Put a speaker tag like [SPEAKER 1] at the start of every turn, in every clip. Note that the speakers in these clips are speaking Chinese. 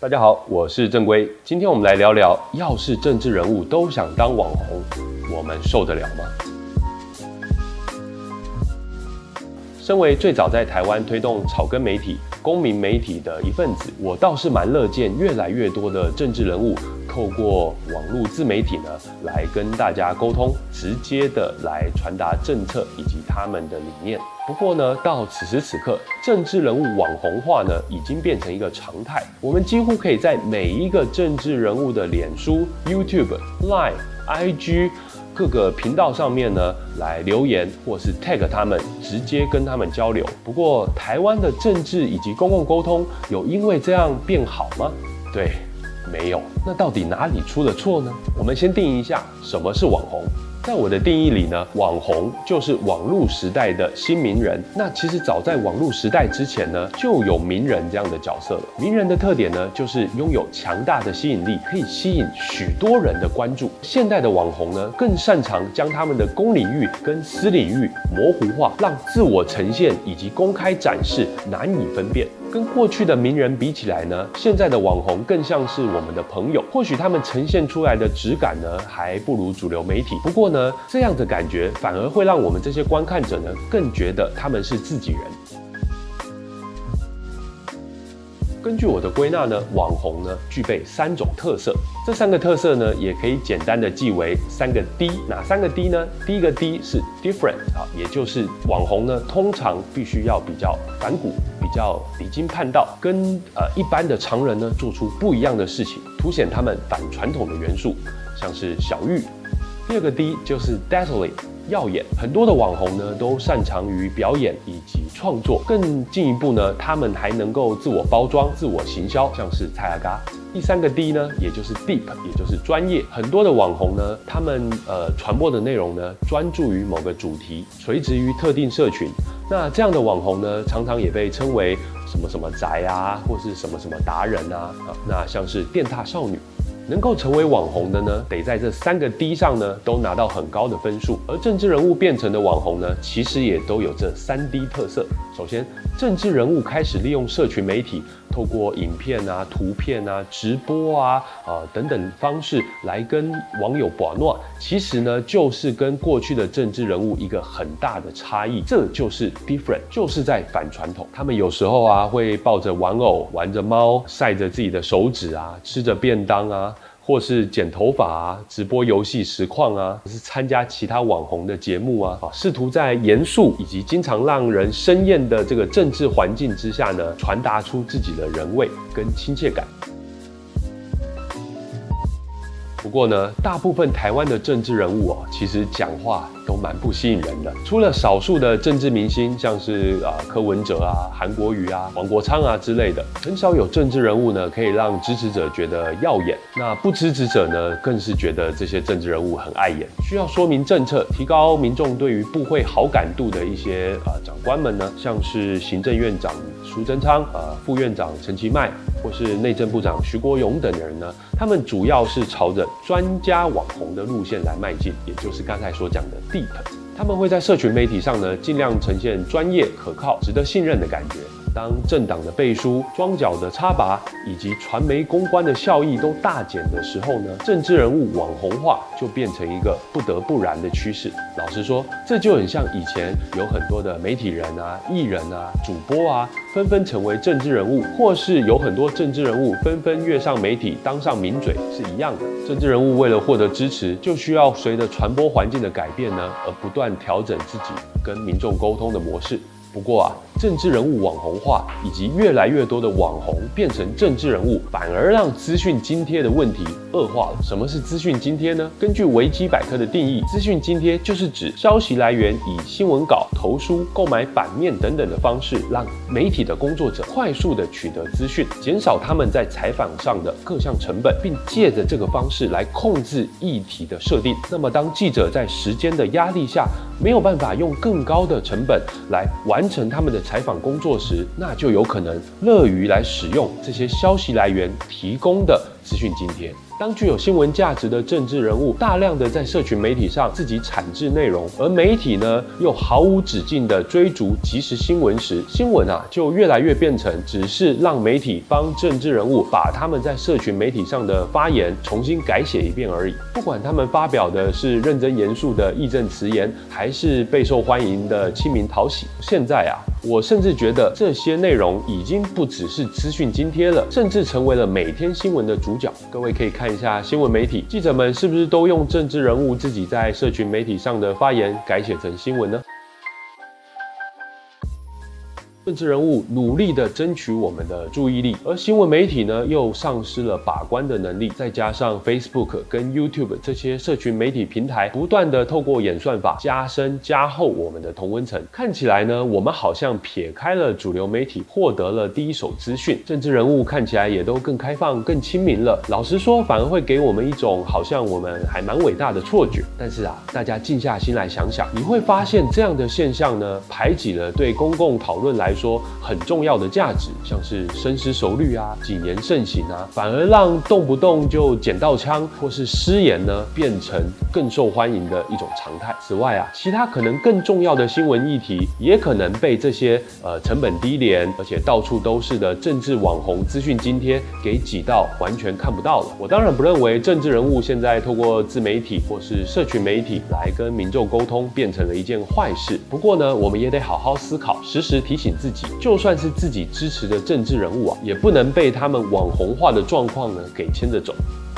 [SPEAKER 1] 大家好，我是正规。今天我们来聊聊，要是政治人物都想当网红，我们受得了吗？身为最早在台湾推动草根媒体、公民媒体的一份子，我倒是蛮乐见越来越多的政治人物透过网络自媒体呢，来跟大家沟通，直接的来传达政策以及他们的理念。不过呢，到此时此刻，政治人物网红化呢，已经变成一个常态。我们几乎可以在每一个政治人物的脸书、YouTube、Line、IG 各个频道上面呢，来留言或是 tag 他们，直接跟他们交流。不过，台湾的政治以及公共沟通有因为这样变好吗？对，没有。那到底哪里出了错呢？我们先定义一下，什么是网红？在我的定义里呢，网红就是网络时代的新名人。那其实早在网络时代之前呢，就有名人这样的角色了。名人的特点呢，就是拥有强大的吸引力，可以吸引许多人的关注。现代的网红呢，更擅长将他们的公领域跟私领域模糊化，让自我呈现以及公开展示难以分辨。跟过去的名人比起来呢，现在的网红更像是我们的朋友。或许他们呈现出来的质感呢，还不如主流媒体。不过呢，这样的感觉反而会让我们这些观看者呢，更觉得他们是自己人。根据我的归纳呢，网红呢具备三种特色，这三个特色呢也可以简单的记为三个 D。哪三个 D 呢？第一个 D 是 different 啊，也就是网红呢通常必须要比较反骨，比较离经叛道，跟呃一般的常人呢做出不一样的事情，凸显他们反传统的元素，像是小玉。第二个 D 就是 dazzling。耀眼，很多的网红呢都擅长于表演以及创作，更进一步呢，他们还能够自我包装、自我行销，像是蔡阿嘎。第三个 D 呢，也就是 deep，也就是专业。很多的网红呢，他们呃传播的内容呢，专注于某个主题，垂直于特定社群。那这样的网红呢，常常也被称为什么什么宅啊，或是什么什么达人啊啊，那像是电大少女。能够成为网红的呢，得在这三个 D 上呢都拿到很高的分数。而政治人物变成的网红呢，其实也都有这三 D 特色。首先，政治人物开始利用社群媒体，透过影片啊、图片啊、直播啊、呃等等方式来跟网友把诺。其实呢，就是跟过去的政治人物一个很大的差异，这就是 different，就是在反传统。他们有时候啊会抱着玩偶，玩着猫，晒着自己的手指啊，吃着便当啊。或是剪头发啊，直播游戏实况啊，或是参加其他网红的节目啊，啊，试图在严肃以及经常让人生厌的这个政治环境之下呢，传达出自己的人味跟亲切感。不过呢，大部分台湾的政治人物哦，其实讲话都蛮不吸引人的。除了少数的政治明星，像是啊柯文哲啊、韩国瑜啊、黄国昌啊之类的，很少有政治人物呢可以让支持者觉得耀眼。那不支持者呢，更是觉得这些政治人物很碍眼。需要说明政策，提高民众对于部会好感度的一些啊长官们呢，像是行政院长苏贞昌、啊副院长陈其迈，或是内政部长徐国勇等人呢，他们主要是朝着专家网红的路线来迈进，也就是刚才所讲的 deep。他们会在社群媒体上呢，尽量呈现专业、可靠、值得信任的感觉。当政党的背书、桩脚的插拔以及传媒公关的效益都大减的时候呢，政治人物网红化就变成一个不得不然的趋势。老实说，这就很像以前有很多的媒体人啊、艺人啊、主播啊，纷纷成为政治人物，或是有很多政治人物纷纷跃上媒体，当上名嘴是一样的。政治人物为了获得支持，就需要随着传播环境的改变呢，而不断调整自己跟民众沟通的模式。不过啊，政治人物网红化以及越来越多的网红变成政治人物，反而让资讯津贴的问题恶化了。什么是资讯津贴呢？根据维基百科的定义，资讯津贴就是指消息来源以新闻稿、投书、购买版面等等的方式，让媒体的工作者快速的取得资讯，减少他们在采访上的各项成本，并借着这个方式来控制议题的设定。那么，当记者在时间的压力下，没有办法用更高的成本来完成他们的采访工作时，那就有可能乐于来使用这些消息来源提供的资讯津贴。当具有新闻价值的政治人物大量的在社群媒体上自己产制内容，而媒体呢又毫无止境的追逐即时新闻时，新闻啊就越来越变成只是让媒体帮政治人物把他们在社群媒体上的发言重新改写一遍而已。不管他们发表的是认真严肃的义正辞严，还是备受欢迎的亲民讨喜，现在啊。我甚至觉得这些内容已经不只是资讯津贴了，甚至成为了每天新闻的主角。各位可以看一下新闻媒体记者们是不是都用政治人物自己在社群媒体上的发言改写成新闻呢？政治人物努力的争取我们的注意力，而新闻媒体呢又丧失了把关的能力。再加上 Facebook 跟 YouTube 这些社群媒体平台不断的透过演算法加深加厚我们的同温层，看起来呢我们好像撇开了主流媒体，获得了第一手资讯。政治人物看起来也都更开放、更亲民了。老实说，反而会给我们一种好像我们还蛮伟大的错觉。但是啊，大家静下心来想想，你会发现这样的现象呢，排挤了对公共讨论来说。很重要的价值，像是深思熟虑啊、谨言慎行啊，反而让动不动就捡到枪或是失言呢，变成更受欢迎的一种常态。此外啊，其他可能更重要的新闻议题，也可能被这些呃成本低廉而且到处都是的政治网红资讯津贴给挤到完全看不到了。我当然不认为政治人物现在透过自媒体或是社群媒体来跟民众沟通变成了一件坏事。不过呢，我们也得好好思考，时时提醒自自己。就算是自己支持的政治人物啊，也不能被他们网红化的状况呢给牵着走。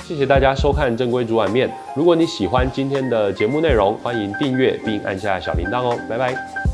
[SPEAKER 1] 谢谢大家收看正规煮碗面。如果你喜欢今天的节目内容，欢迎订阅并按下小铃铛哦。拜拜。